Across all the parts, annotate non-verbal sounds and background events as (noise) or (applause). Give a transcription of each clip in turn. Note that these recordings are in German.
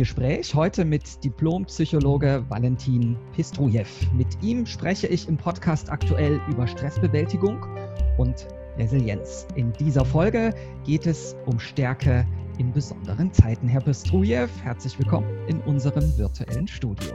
Gespräch, heute mit Diplompsychologe Valentin Pistrujew. Mit ihm spreche ich im Podcast aktuell über Stressbewältigung und Resilienz. In dieser Folge geht es um Stärke in besonderen Zeiten. Herr Pistrujew, herzlich willkommen in unserem virtuellen Studio.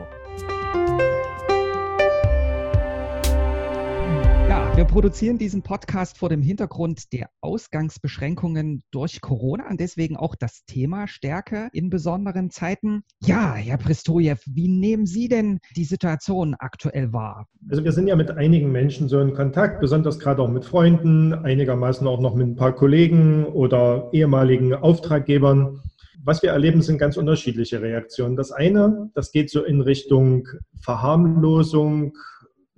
Wir produzieren diesen Podcast vor dem Hintergrund der Ausgangsbeschränkungen durch Corona und deswegen auch das Thema Stärke in besonderen Zeiten. Ja, Herr Pristojew, wie nehmen Sie denn die Situation aktuell wahr? Also wir sind ja mit einigen Menschen so in Kontakt, besonders gerade auch mit Freunden, einigermaßen auch noch mit ein paar Kollegen oder ehemaligen Auftraggebern. Was wir erleben, sind ganz unterschiedliche Reaktionen. Das eine, das geht so in Richtung Verharmlosung,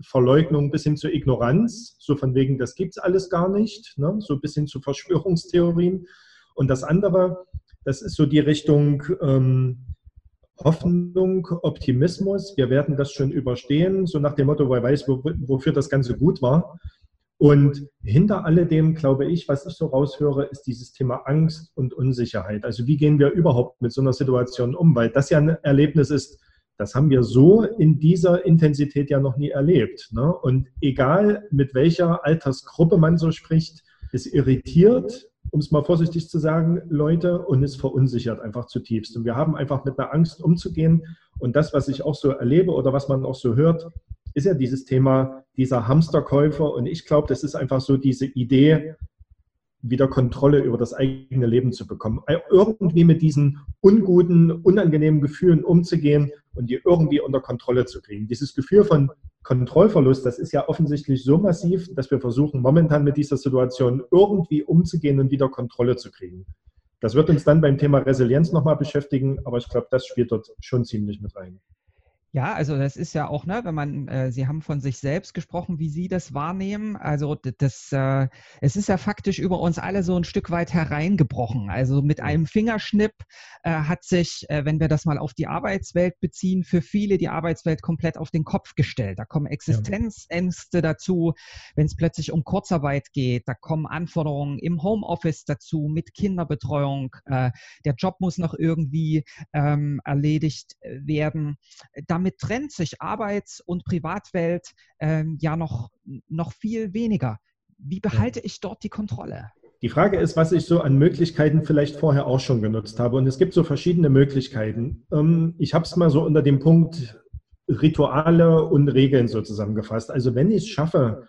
Verleugnung bis hin zur Ignoranz, so von wegen, das gibt es alles gar nicht, ne? so bis hin zu Verschwörungstheorien. Und das andere, das ist so die Richtung ähm, Hoffnung, Optimismus, wir werden das schon überstehen, so nach dem Motto, wer weiß, wo, wofür das Ganze gut war. Und hinter alledem, glaube ich, was ich so raushöre, ist dieses Thema Angst und Unsicherheit. Also wie gehen wir überhaupt mit so einer Situation um? Weil das ja ein Erlebnis ist, das haben wir so in dieser Intensität ja noch nie erlebt. Ne? Und egal mit welcher Altersgruppe man so spricht, es irritiert, um es mal vorsichtig zu sagen, Leute und es verunsichert einfach zutiefst. Und wir haben einfach mit einer Angst umzugehen. Und das, was ich auch so erlebe oder was man auch so hört, ist ja dieses Thema dieser Hamsterkäufer. Und ich glaube, das ist einfach so diese Idee, wieder Kontrolle über das eigene Leben zu bekommen. Irgendwie mit diesen unguten, unangenehmen Gefühlen umzugehen und die irgendwie unter Kontrolle zu kriegen. Dieses Gefühl von Kontrollverlust, das ist ja offensichtlich so massiv, dass wir versuchen, momentan mit dieser Situation irgendwie umzugehen und wieder Kontrolle zu kriegen. Das wird uns dann beim Thema Resilienz nochmal beschäftigen, aber ich glaube, das spielt dort schon ziemlich mit rein. Ja, also das ist ja auch, ne, wenn man, äh, Sie haben von sich selbst gesprochen, wie Sie das wahrnehmen. Also das, äh, es ist ja faktisch über uns alle so ein Stück weit hereingebrochen. Also mit einem Fingerschnipp äh, hat sich, äh, wenn wir das mal auf die Arbeitswelt beziehen, für viele die Arbeitswelt komplett auf den Kopf gestellt. Da kommen Existenzängste dazu, wenn es plötzlich um Kurzarbeit geht. Da kommen Anforderungen im Homeoffice dazu mit Kinderbetreuung. Äh, der Job muss noch irgendwie ähm, erledigt äh, werden. Da damit trennt sich Arbeits- und Privatwelt ähm, ja noch, noch viel weniger. Wie behalte ich dort die Kontrolle? Die Frage ist, was ich so an Möglichkeiten vielleicht vorher auch schon genutzt habe. Und es gibt so verschiedene Möglichkeiten. Ähm, ich habe es mal so unter dem Punkt Rituale und Regeln so zusammengefasst. Also wenn ich es schaffe,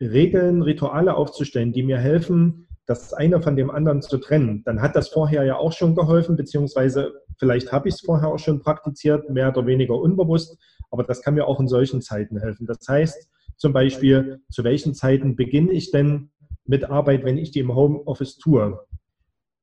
Regeln, Rituale aufzustellen, die mir helfen, das eine von dem anderen zu trennen, dann hat das vorher ja auch schon geholfen, beziehungsweise vielleicht habe ich es vorher auch schon praktiziert, mehr oder weniger unbewusst, aber das kann mir auch in solchen Zeiten helfen. Das heißt zum Beispiel, zu welchen Zeiten beginne ich denn mit Arbeit, wenn ich die im Homeoffice tue?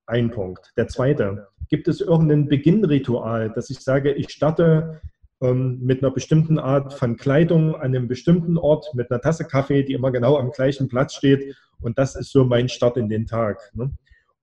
Ein Punkt. Der zweite, gibt es irgendein Beginnritual, dass ich sage, ich starte ähm, mit einer bestimmten Art von Kleidung an einem bestimmten Ort, mit einer Tasse Kaffee, die immer genau am gleichen Platz steht und das ist so mein Start in den Tag. Ne?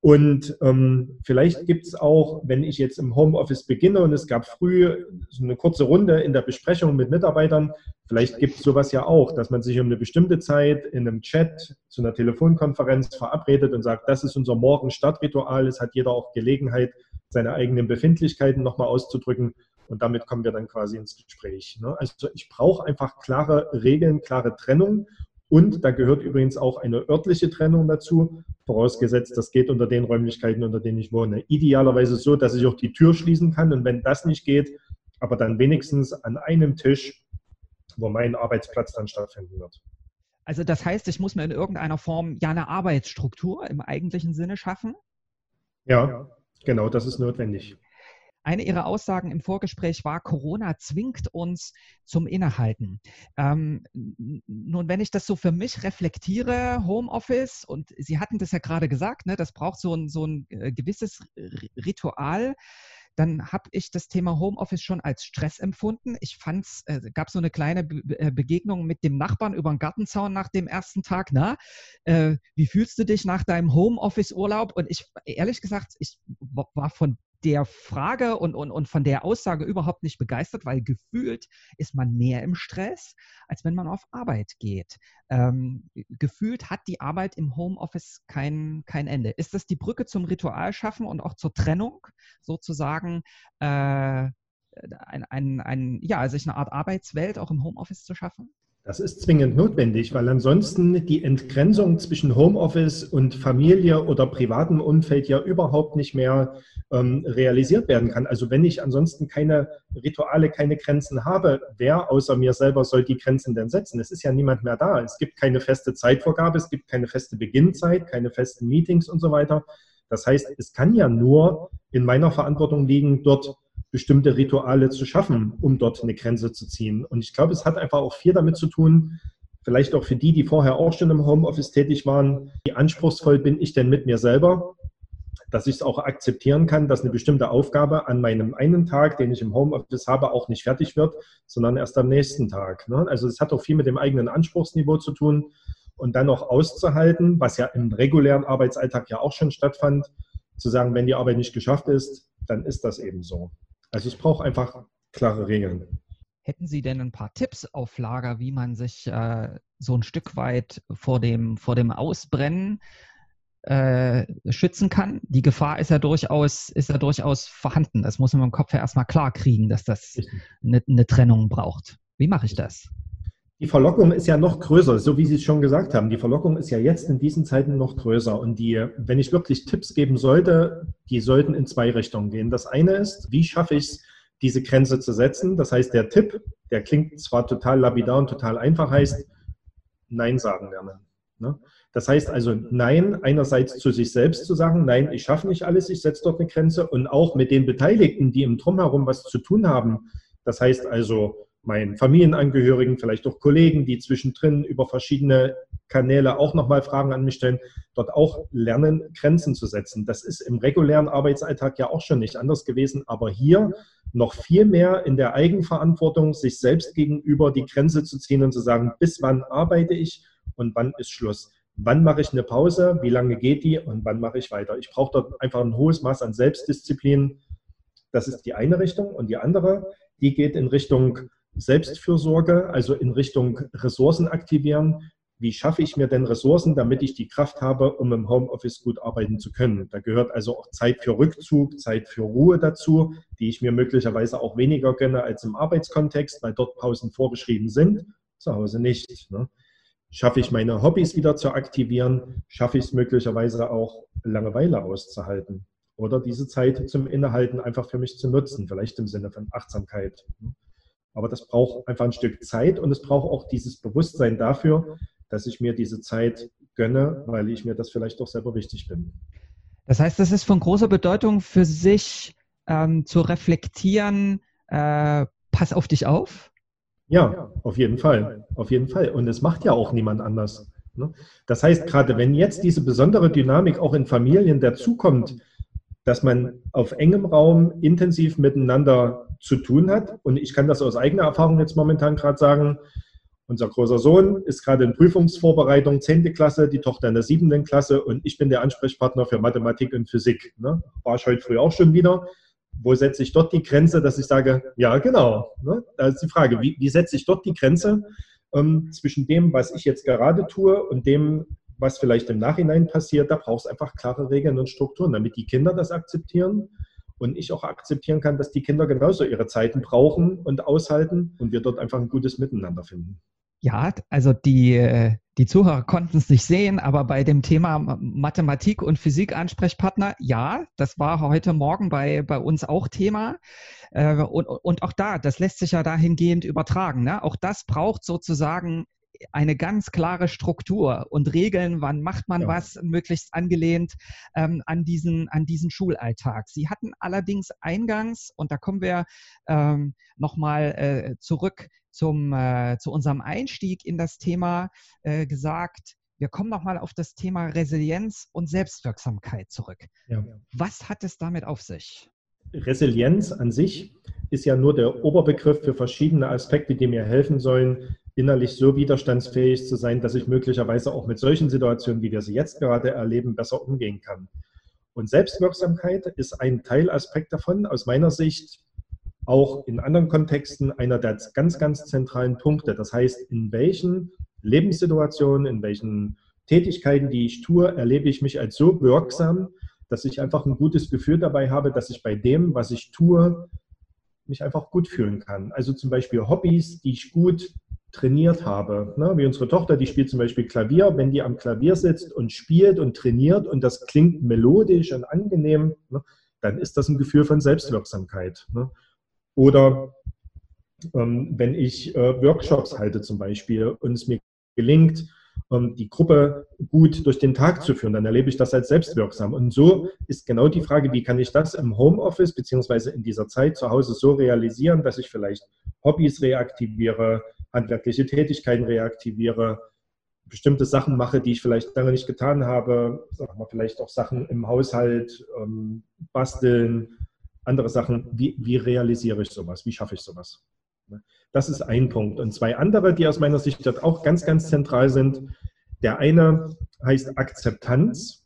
Und ähm, vielleicht gibt es auch, wenn ich jetzt im Homeoffice beginne und es gab früh so eine kurze Runde in der Besprechung mit Mitarbeitern, vielleicht gibt es sowas ja auch, dass man sich um eine bestimmte Zeit in einem Chat zu einer Telefonkonferenz verabredet und sagt, das ist unser Morgen-Startritual. Es hat jeder auch Gelegenheit, seine eigenen Befindlichkeiten nochmal auszudrücken. Und damit kommen wir dann quasi ins Gespräch. Ne? Also ich brauche einfach klare Regeln, klare Trennung. Und da gehört übrigens auch eine örtliche Trennung dazu, vorausgesetzt, das geht unter den Räumlichkeiten, unter denen ich wohne. Idealerweise so, dass ich auch die Tür schließen kann und wenn das nicht geht, aber dann wenigstens an einem Tisch, wo mein Arbeitsplatz dann stattfinden wird. Also das heißt, ich muss mir in irgendeiner Form ja eine Arbeitsstruktur im eigentlichen Sinne schaffen? Ja, genau, das ist notwendig. Eine Ihrer Aussagen im Vorgespräch war, Corona zwingt uns zum Innehalten. Ähm, nun, wenn ich das so für mich reflektiere, Homeoffice, und Sie hatten das ja gerade gesagt, ne, das braucht so ein, so ein äh, gewisses Ritual dann habe ich das Thema Homeoffice schon als Stress empfunden. Ich fand es, äh, gab so eine kleine Be äh, Begegnung mit dem Nachbarn über den Gartenzaun nach dem ersten Tag. Na, äh, wie fühlst du dich nach deinem Homeoffice-Urlaub? Und ich, ehrlich gesagt, ich war von der Frage und, und, und von der Aussage überhaupt nicht begeistert, weil gefühlt ist man mehr im Stress, als wenn man auf Arbeit geht. Ähm, gefühlt hat die Arbeit im Homeoffice kein, kein Ende. Ist das die Brücke zum Ritual schaffen und auch zur Trennung sozusagen? Äh, ein, ein, ein, ja, sich eine Art Arbeitswelt auch im Homeoffice zu schaffen? Das ist zwingend notwendig, weil ansonsten die Entgrenzung zwischen Homeoffice und Familie oder privatem Umfeld ja überhaupt nicht mehr ähm, realisiert werden kann. Also wenn ich ansonsten keine Rituale, keine Grenzen habe, wer außer mir selber soll die Grenzen denn setzen? Es ist ja niemand mehr da. Es gibt keine feste Zeitvorgabe, es gibt keine feste Beginnzeit, keine festen Meetings und so weiter. Das heißt, es kann ja nur in meiner Verantwortung liegen, dort bestimmte Rituale zu schaffen, um dort eine Grenze zu ziehen. Und ich glaube, es hat einfach auch viel damit zu tun, vielleicht auch für die, die vorher auch schon im Homeoffice tätig waren, wie anspruchsvoll bin ich denn mit mir selber, dass ich es auch akzeptieren kann, dass eine bestimmte Aufgabe an meinem einen Tag, den ich im Homeoffice habe, auch nicht fertig wird, sondern erst am nächsten Tag. Ne? Also es hat auch viel mit dem eigenen Anspruchsniveau zu tun und dann auch auszuhalten, was ja im regulären Arbeitsalltag ja auch schon stattfand, zu sagen, wenn die Arbeit nicht geschafft ist, dann ist das eben so. Also es braucht einfach klare Regeln. Hätten Sie denn ein paar Tipps auf Lager, wie man sich äh, so ein Stück weit vor dem, vor dem Ausbrennen äh, schützen kann? Die Gefahr ist ja durchaus, ist ja durchaus vorhanden. Das muss man im Kopf ja erstmal klar kriegen, dass das eine, eine Trennung braucht. Wie mache ich das? Die Verlockung ist ja noch größer, so wie Sie es schon gesagt haben. Die Verlockung ist ja jetzt in diesen Zeiten noch größer. Und die, wenn ich wirklich Tipps geben sollte, die sollten in zwei Richtungen gehen. Das eine ist, wie schaffe ich es, diese Grenze zu setzen? Das heißt, der Tipp, der klingt zwar total lapidar und total einfach, heißt Nein sagen lernen. Ne? Das heißt also Nein einerseits zu sich selbst zu sagen, nein, ich schaffe nicht alles, ich setze dort eine Grenze und auch mit den Beteiligten, die im Drumherum was zu tun haben. Das heißt also meinen Familienangehörigen, vielleicht auch Kollegen, die zwischendrin über verschiedene Kanäle auch nochmal Fragen an mich stellen, dort auch lernen, Grenzen zu setzen. Das ist im regulären Arbeitsalltag ja auch schon nicht anders gewesen, aber hier noch viel mehr in der Eigenverantwortung, sich selbst gegenüber die Grenze zu ziehen und zu sagen, bis wann arbeite ich und wann ist Schluss. Wann mache ich eine Pause, wie lange geht die und wann mache ich weiter. Ich brauche dort einfach ein hohes Maß an Selbstdisziplin. Das ist die eine Richtung. Und die andere, die geht in Richtung Selbstfürsorge, also in Richtung Ressourcen aktivieren. Wie schaffe ich mir denn Ressourcen, damit ich die Kraft habe, um im Homeoffice gut arbeiten zu können? Da gehört also auch Zeit für Rückzug, Zeit für Ruhe dazu, die ich mir möglicherweise auch weniger gönne als im Arbeitskontext, weil dort Pausen vorgeschrieben sind, zu Hause nicht. Ne? Schaffe ich meine Hobbys wieder zu aktivieren? Schaffe ich es möglicherweise auch, Langeweile auszuhalten? Oder diese Zeit zum Innehalten einfach für mich zu nutzen, vielleicht im Sinne von Achtsamkeit. Aber das braucht einfach ein Stück Zeit und es braucht auch dieses Bewusstsein dafür, dass ich mir diese Zeit gönne, weil ich mir das vielleicht doch selber wichtig bin. Das heißt, das ist von großer Bedeutung für sich ähm, zu reflektieren, äh, pass auf dich auf. Ja, auf jeden Fall. Auf jeden Fall. Und es macht ja auch niemand anders. Ne? Das heißt, gerade wenn jetzt diese besondere Dynamik auch in Familien dazukommt, dass man auf engem Raum intensiv miteinander zu tun hat. Und ich kann das aus eigener Erfahrung jetzt momentan gerade sagen. Unser großer Sohn ist gerade in Prüfungsvorbereitung, 10. Klasse, die Tochter in der 7. Klasse und ich bin der Ansprechpartner für Mathematik und Physik. Ne? War ich heute früh auch schon wieder. Wo setze ich dort die Grenze, dass ich sage, ja, genau. Ne? Da ist die Frage, wie, wie setze ich dort die Grenze ähm, zwischen dem, was ich jetzt gerade tue und dem, was vielleicht im Nachhinein passiert, da brauchst du einfach klare Regeln und Strukturen, damit die Kinder das akzeptieren und ich auch akzeptieren kann, dass die Kinder genauso ihre Zeiten brauchen und aushalten und wir dort einfach ein gutes Miteinander finden. Ja, also die, die Zuhörer konnten es nicht sehen, aber bei dem Thema Mathematik und Physik Ansprechpartner, ja, das war heute Morgen bei, bei uns auch Thema. Äh, und, und auch da, das lässt sich ja dahingehend übertragen. Ne? Auch das braucht sozusagen eine ganz klare Struktur und Regeln, wann macht man ja. was, möglichst angelehnt ähm, an, diesen, an diesen Schulalltag. Sie hatten allerdings eingangs, und da kommen wir ähm, nochmal äh, zurück zum, äh, zu unserem Einstieg in das Thema, äh, gesagt, wir kommen nochmal auf das Thema Resilienz und Selbstwirksamkeit zurück. Ja. Was hat es damit auf sich? Resilienz an sich ist ja nur der Oberbegriff für verschiedene Aspekte, die mir helfen sollen, innerlich so widerstandsfähig zu sein, dass ich möglicherweise auch mit solchen Situationen, wie wir sie jetzt gerade erleben, besser umgehen kann. Und Selbstwirksamkeit ist ein Teilaspekt davon, aus meiner Sicht auch in anderen Kontexten einer der ganz, ganz zentralen Punkte. Das heißt, in welchen Lebenssituationen, in welchen Tätigkeiten, die ich tue, erlebe ich mich als so wirksam, dass ich einfach ein gutes Gefühl dabei habe, dass ich bei dem, was ich tue, mich einfach gut fühlen kann. Also zum Beispiel Hobbys, die ich gut trainiert habe. Ne? Wie unsere Tochter, die spielt zum Beispiel Klavier. Wenn die am Klavier sitzt und spielt und trainiert und das klingt melodisch und angenehm, ne? dann ist das ein Gefühl von Selbstwirksamkeit. Ne? Oder ähm, wenn ich äh, Workshops halte zum Beispiel und es mir gelingt, ähm, die Gruppe gut durch den Tag zu führen, dann erlebe ich das als selbstwirksam. Und so ist genau die Frage, wie kann ich das im Homeoffice beziehungsweise in dieser Zeit zu Hause so realisieren, dass ich vielleicht Hobbys reaktiviere, handwerkliche Tätigkeiten reaktiviere, bestimmte Sachen mache, die ich vielleicht lange nicht getan habe, sagen wir vielleicht auch Sachen im Haushalt, ähm, basteln, andere Sachen. Wie, wie realisiere ich sowas? Wie schaffe ich sowas? Das ist ein Punkt. Und zwei andere, die aus meiner Sicht dort auch ganz, ganz zentral sind. Der eine heißt Akzeptanz.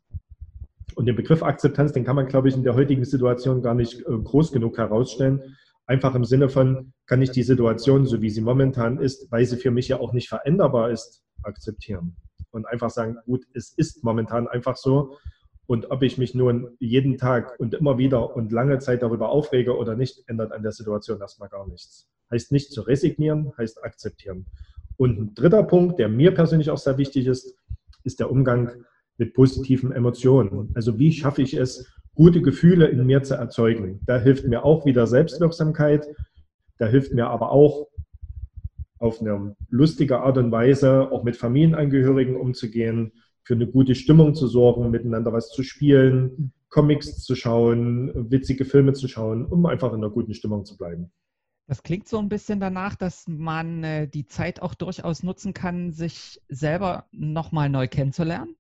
Und den Begriff Akzeptanz, den kann man, glaube ich, in der heutigen Situation gar nicht äh, groß genug herausstellen. Einfach im Sinne von, kann ich die Situation, so wie sie momentan ist, weil sie für mich ja auch nicht veränderbar ist, akzeptieren. Und einfach sagen, gut, es ist momentan einfach so. Und ob ich mich nun jeden Tag und immer wieder und lange Zeit darüber aufrege oder nicht, ändert an der Situation erstmal gar nichts. Heißt nicht zu resignieren, heißt akzeptieren. Und ein dritter Punkt, der mir persönlich auch sehr wichtig ist, ist der Umgang mit positiven Emotionen. Also wie schaffe ich es, gute Gefühle in mir zu erzeugen? Da hilft mir auch wieder Selbstwirksamkeit. Da hilft mir aber auch auf eine lustige Art und Weise auch mit Familienangehörigen umzugehen, für eine gute Stimmung zu sorgen, miteinander was zu spielen, Comics zu schauen, witzige Filme zu schauen, um einfach in einer guten Stimmung zu bleiben. Das klingt so ein bisschen danach, dass man äh, die Zeit auch durchaus nutzen kann, sich selber nochmal neu kennenzulernen.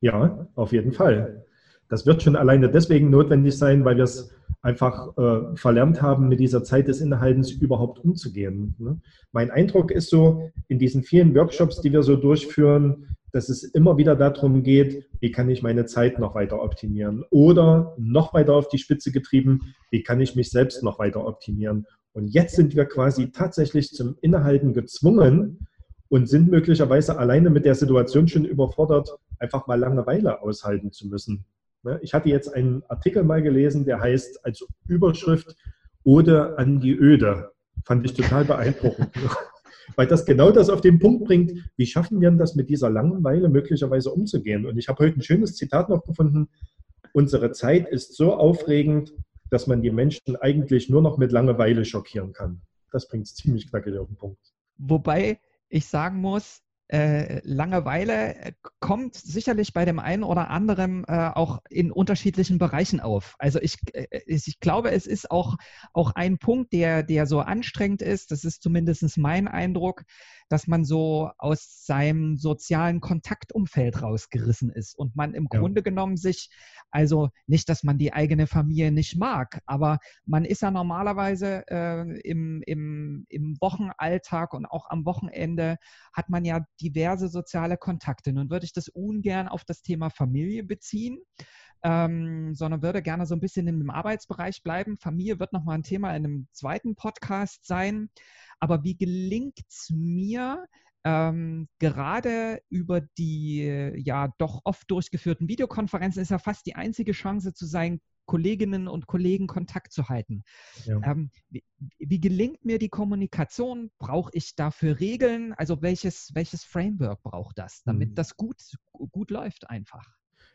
Ja, auf jeden Fall. Das wird schon alleine deswegen notwendig sein, weil wir es einfach äh, verlernt haben, mit dieser Zeit des Innehaltens überhaupt umzugehen. Ne? Mein Eindruck ist so, in diesen vielen Workshops, die wir so durchführen, dass es immer wieder darum geht, wie kann ich meine Zeit noch weiter optimieren oder noch weiter auf die Spitze getrieben, wie kann ich mich selbst noch weiter optimieren. Und jetzt sind wir quasi tatsächlich zum Innehalten gezwungen und sind möglicherweise alleine mit der Situation schon überfordert, einfach mal Langeweile aushalten zu müssen. Ne, ich hatte jetzt einen Artikel mal gelesen, der heißt als Überschrift Ode an die Öde. Fand ich total beeindruckend. (laughs) Weil das genau das auf den Punkt bringt, wie schaffen wir das mit dieser Langeweile möglicherweise umzugehen? Und ich habe heute ein schönes Zitat noch gefunden. Unsere Zeit ist so aufregend, dass man die Menschen eigentlich nur noch mit Langeweile schockieren kann. Das bringt es ziemlich knackig auf den Punkt. Wobei ich sagen muss, äh, Langeweile äh, kommt sicherlich bei dem einen oder anderen äh, auch in unterschiedlichen Bereichen auf. Also ich, äh, ich glaube, es ist auch, auch ein Punkt, der, der so anstrengend ist, das ist zumindest mein Eindruck, dass man so aus seinem sozialen Kontaktumfeld rausgerissen ist und man im ja. Grunde genommen sich, also nicht, dass man die eigene Familie nicht mag, aber man ist ja normalerweise äh, im, im, im Wochenalltag und auch am Wochenende hat man ja diverse soziale Kontakte. Nun würde ich das ungern auf das Thema Familie beziehen. Ähm, sondern würde gerne so ein bisschen in dem Arbeitsbereich bleiben. Familie wird nochmal ein Thema in einem zweiten Podcast sein. Aber wie gelingt es mir, ähm, gerade über die ja doch oft durchgeführten Videokonferenzen ist ja fast die einzige Chance zu sein, Kolleginnen und Kollegen Kontakt zu halten. Ja. Ähm, wie, wie, gelingt mir die Kommunikation? Brauche ich dafür Regeln? Also welches, welches Framework braucht das, damit mhm. das gut, gut läuft einfach?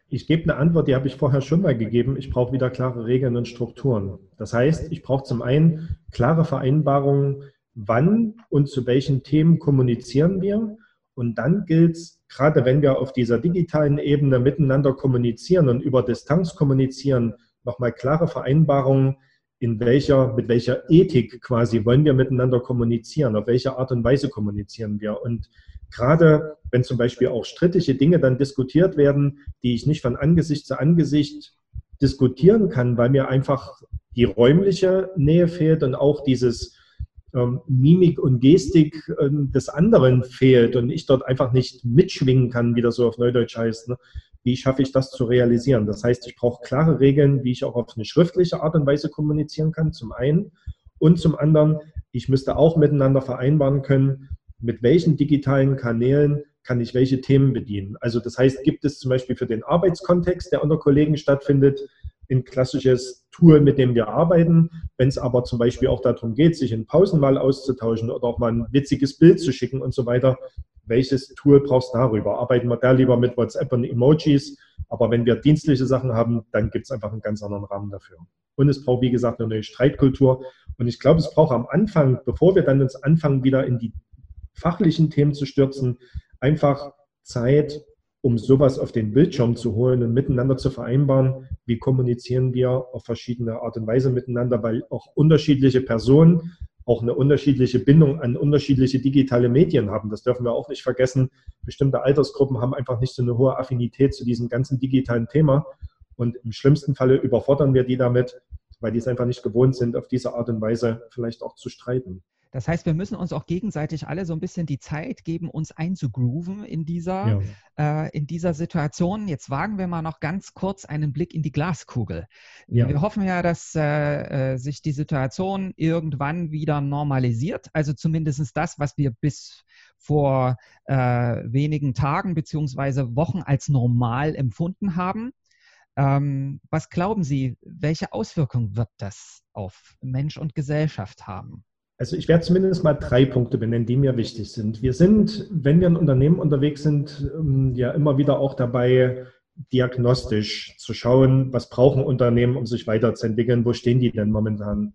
Ich gebe eine Antwort, die habe ich vorher schon mal gegeben. Ich brauche wieder klare Regeln und Strukturen. Das heißt, ich brauche zum einen klare Vereinbarungen, wann und zu welchen Themen kommunizieren wir. Und dann gilt es, gerade wenn wir auf dieser digitalen Ebene miteinander kommunizieren und über Distanz kommunizieren, nochmal klare Vereinbarungen, in welcher, mit welcher Ethik quasi wollen wir miteinander kommunizieren, auf welche Art und Weise kommunizieren wir. Und gerade wenn zum Beispiel auch strittige Dinge dann diskutiert werden, die ich nicht von Angesicht zu Angesicht diskutieren kann, weil mir einfach die räumliche Nähe fehlt und auch dieses ähm, Mimik und Gestik ähm, des anderen fehlt und ich dort einfach nicht mitschwingen kann, wie das so auf Neudeutsch heißt, ne? wie schaffe ich das zu realisieren. Das heißt, ich brauche klare Regeln, wie ich auch auf eine schriftliche Art und Weise kommunizieren kann, zum einen. Und zum anderen, ich müsste auch miteinander vereinbaren können, mit welchen digitalen Kanälen kann ich welche Themen bedienen. Also das heißt, gibt es zum Beispiel für den Arbeitskontext, der unter Kollegen stattfindet, ein klassisches Tool, mit dem wir arbeiten. Wenn es aber zum Beispiel auch darum geht, sich in Pausen mal auszutauschen oder auch mal ein witziges Bild zu schicken und so weiter, welches Tool brauchst du darüber? Arbeiten wir da lieber mit WhatsApp und Emojis? Aber wenn wir dienstliche Sachen haben, dann gibt es einfach einen ganz anderen Rahmen dafür. Und es braucht, wie gesagt, eine neue Streitkultur. Und ich glaube, es braucht am Anfang, bevor wir dann uns anfangen, wieder in die fachlichen Themen zu stürzen, einfach Zeit, um sowas auf den Bildschirm zu holen und miteinander zu vereinbaren, wie kommunizieren wir auf verschiedene Art und Weise miteinander, weil auch unterschiedliche Personen auch eine unterschiedliche Bindung an unterschiedliche digitale Medien haben. Das dürfen wir auch nicht vergessen. Bestimmte Altersgruppen haben einfach nicht so eine hohe Affinität zu diesem ganzen digitalen Thema. Und im schlimmsten Falle überfordern wir die damit, weil die es einfach nicht gewohnt sind, auf diese Art und Weise vielleicht auch zu streiten. Das heißt, wir müssen uns auch gegenseitig alle so ein bisschen die Zeit geben, uns einzugrooven in dieser, ja. äh, in dieser Situation. Jetzt wagen wir mal noch ganz kurz einen Blick in die Glaskugel. Ja. Wir hoffen ja, dass äh, äh sich die Situation irgendwann wieder normalisiert. Also zumindest das, was wir bis vor äh, wenigen Tagen beziehungsweise Wochen als normal empfunden haben. Ähm, was glauben Sie, welche Auswirkungen wird das auf Mensch und Gesellschaft haben? Also ich werde zumindest mal drei Punkte benennen, die mir wichtig sind. Wir sind, wenn wir in Unternehmen unterwegs sind, ähm, ja immer wieder auch dabei, diagnostisch zu schauen, was brauchen Unternehmen, um sich weiterzuentwickeln, wo stehen die denn momentan.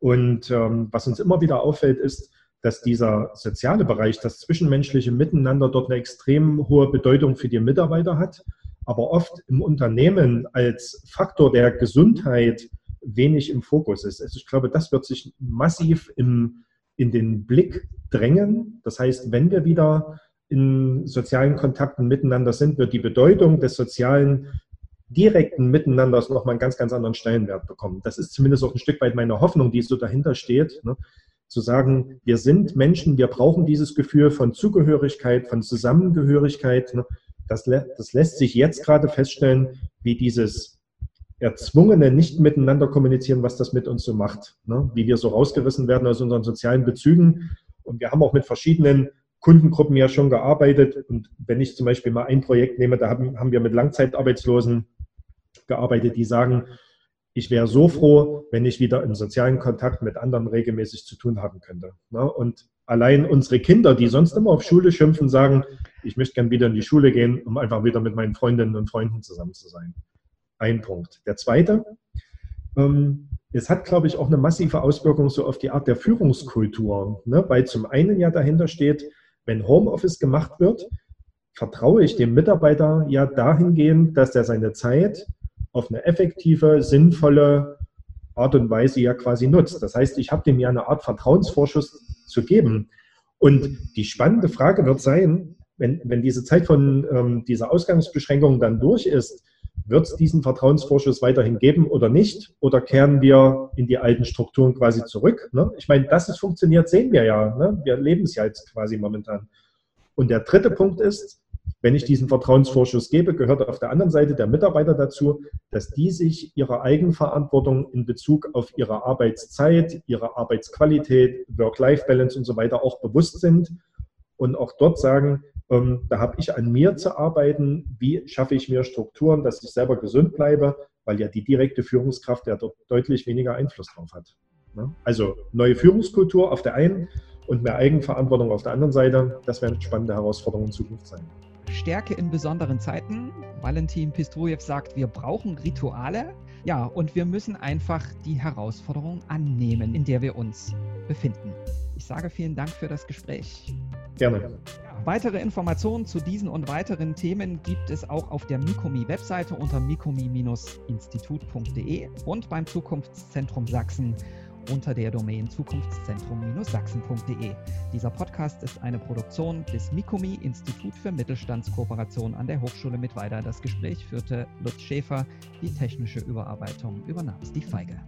Und ähm, was uns immer wieder auffällt, ist, dass dieser soziale Bereich, das zwischenmenschliche Miteinander dort eine extrem hohe Bedeutung für die Mitarbeiter hat, aber oft im Unternehmen als Faktor der Gesundheit wenig im Fokus ist. Also ich glaube, das wird sich massiv im, in den Blick drängen. Das heißt, wenn wir wieder in sozialen Kontakten miteinander sind, wird die Bedeutung des sozialen direkten Miteinanders nochmal einen ganz, ganz anderen Stellenwert bekommen. Das ist zumindest auch ein Stück weit meine Hoffnung, die so dahinter steht. Ne? Zu sagen, wir sind Menschen, wir brauchen dieses Gefühl von Zugehörigkeit, von Zusammengehörigkeit. Ne? Das, das lässt sich jetzt gerade feststellen, wie dieses erzwungene nicht miteinander kommunizieren, was das mit uns so macht. Ne? Wie wir so rausgerissen werden aus unseren sozialen Bezügen. Und wir haben auch mit verschiedenen Kundengruppen ja schon gearbeitet. Und wenn ich zum Beispiel mal ein Projekt nehme, da haben, haben wir mit Langzeitarbeitslosen gearbeitet, die sagen, ich wäre so froh, wenn ich wieder im sozialen Kontakt mit anderen regelmäßig zu tun haben könnte. Ne? Und allein unsere Kinder, die sonst immer auf Schule schimpfen, sagen, ich möchte gern wieder in die Schule gehen, um einfach wieder mit meinen Freundinnen und Freunden zusammen zu sein ein Punkt. Der zweite, ähm, es hat, glaube ich, auch eine massive Auswirkung so auf die Art der Führungskultur, ne? weil zum einen ja dahinter steht, wenn Homeoffice gemacht wird, vertraue ich dem Mitarbeiter ja dahingehend, dass er seine Zeit auf eine effektive, sinnvolle Art und Weise ja quasi nutzt. Das heißt, ich habe dem ja eine Art Vertrauensvorschuss zu geben. Und die spannende Frage wird sein, wenn, wenn diese Zeit von ähm, dieser Ausgangsbeschränkung dann durch ist, wird es diesen Vertrauensvorschuss weiterhin geben oder nicht? Oder kehren wir in die alten Strukturen quasi zurück? Ne? Ich meine, dass es funktioniert, sehen wir ja. Ne? Wir leben es ja jetzt quasi momentan. Und der dritte Punkt ist, wenn ich diesen Vertrauensvorschuss gebe, gehört auf der anderen Seite der Mitarbeiter dazu, dass die sich ihrer Eigenverantwortung in Bezug auf ihre Arbeitszeit, ihre Arbeitsqualität, Work-Life-Balance und so weiter auch bewusst sind und auch dort sagen, ähm, da habe ich an mir zu arbeiten. Wie schaffe ich mir Strukturen, dass ich selber gesund bleibe, weil ja die direkte Führungskraft ja dort deutlich weniger Einfluss drauf hat. Ne? Also neue Führungskultur auf der einen und mehr Eigenverantwortung auf der anderen Seite. Das werden spannende Herausforderungen in Zukunft sein. Stärke in besonderen Zeiten. Valentin Pistrujew sagt, wir brauchen Rituale. Ja, und wir müssen einfach die Herausforderung annehmen, in der wir uns befinden. Ich sage vielen Dank für das Gespräch. Gerne. Weitere Informationen zu diesen und weiteren Themen gibt es auch auf der Mikomi-Webseite unter mikomi-institut.de und beim Zukunftszentrum Sachsen unter der Domain zukunftszentrum-sachsen.de. Dieser Podcast ist eine Produktion des Mikomi Institut für Mittelstandskooperation an der Hochschule Mittweida. Das Gespräch führte Lutz Schäfer, die technische Überarbeitung übernahm Steve Feige.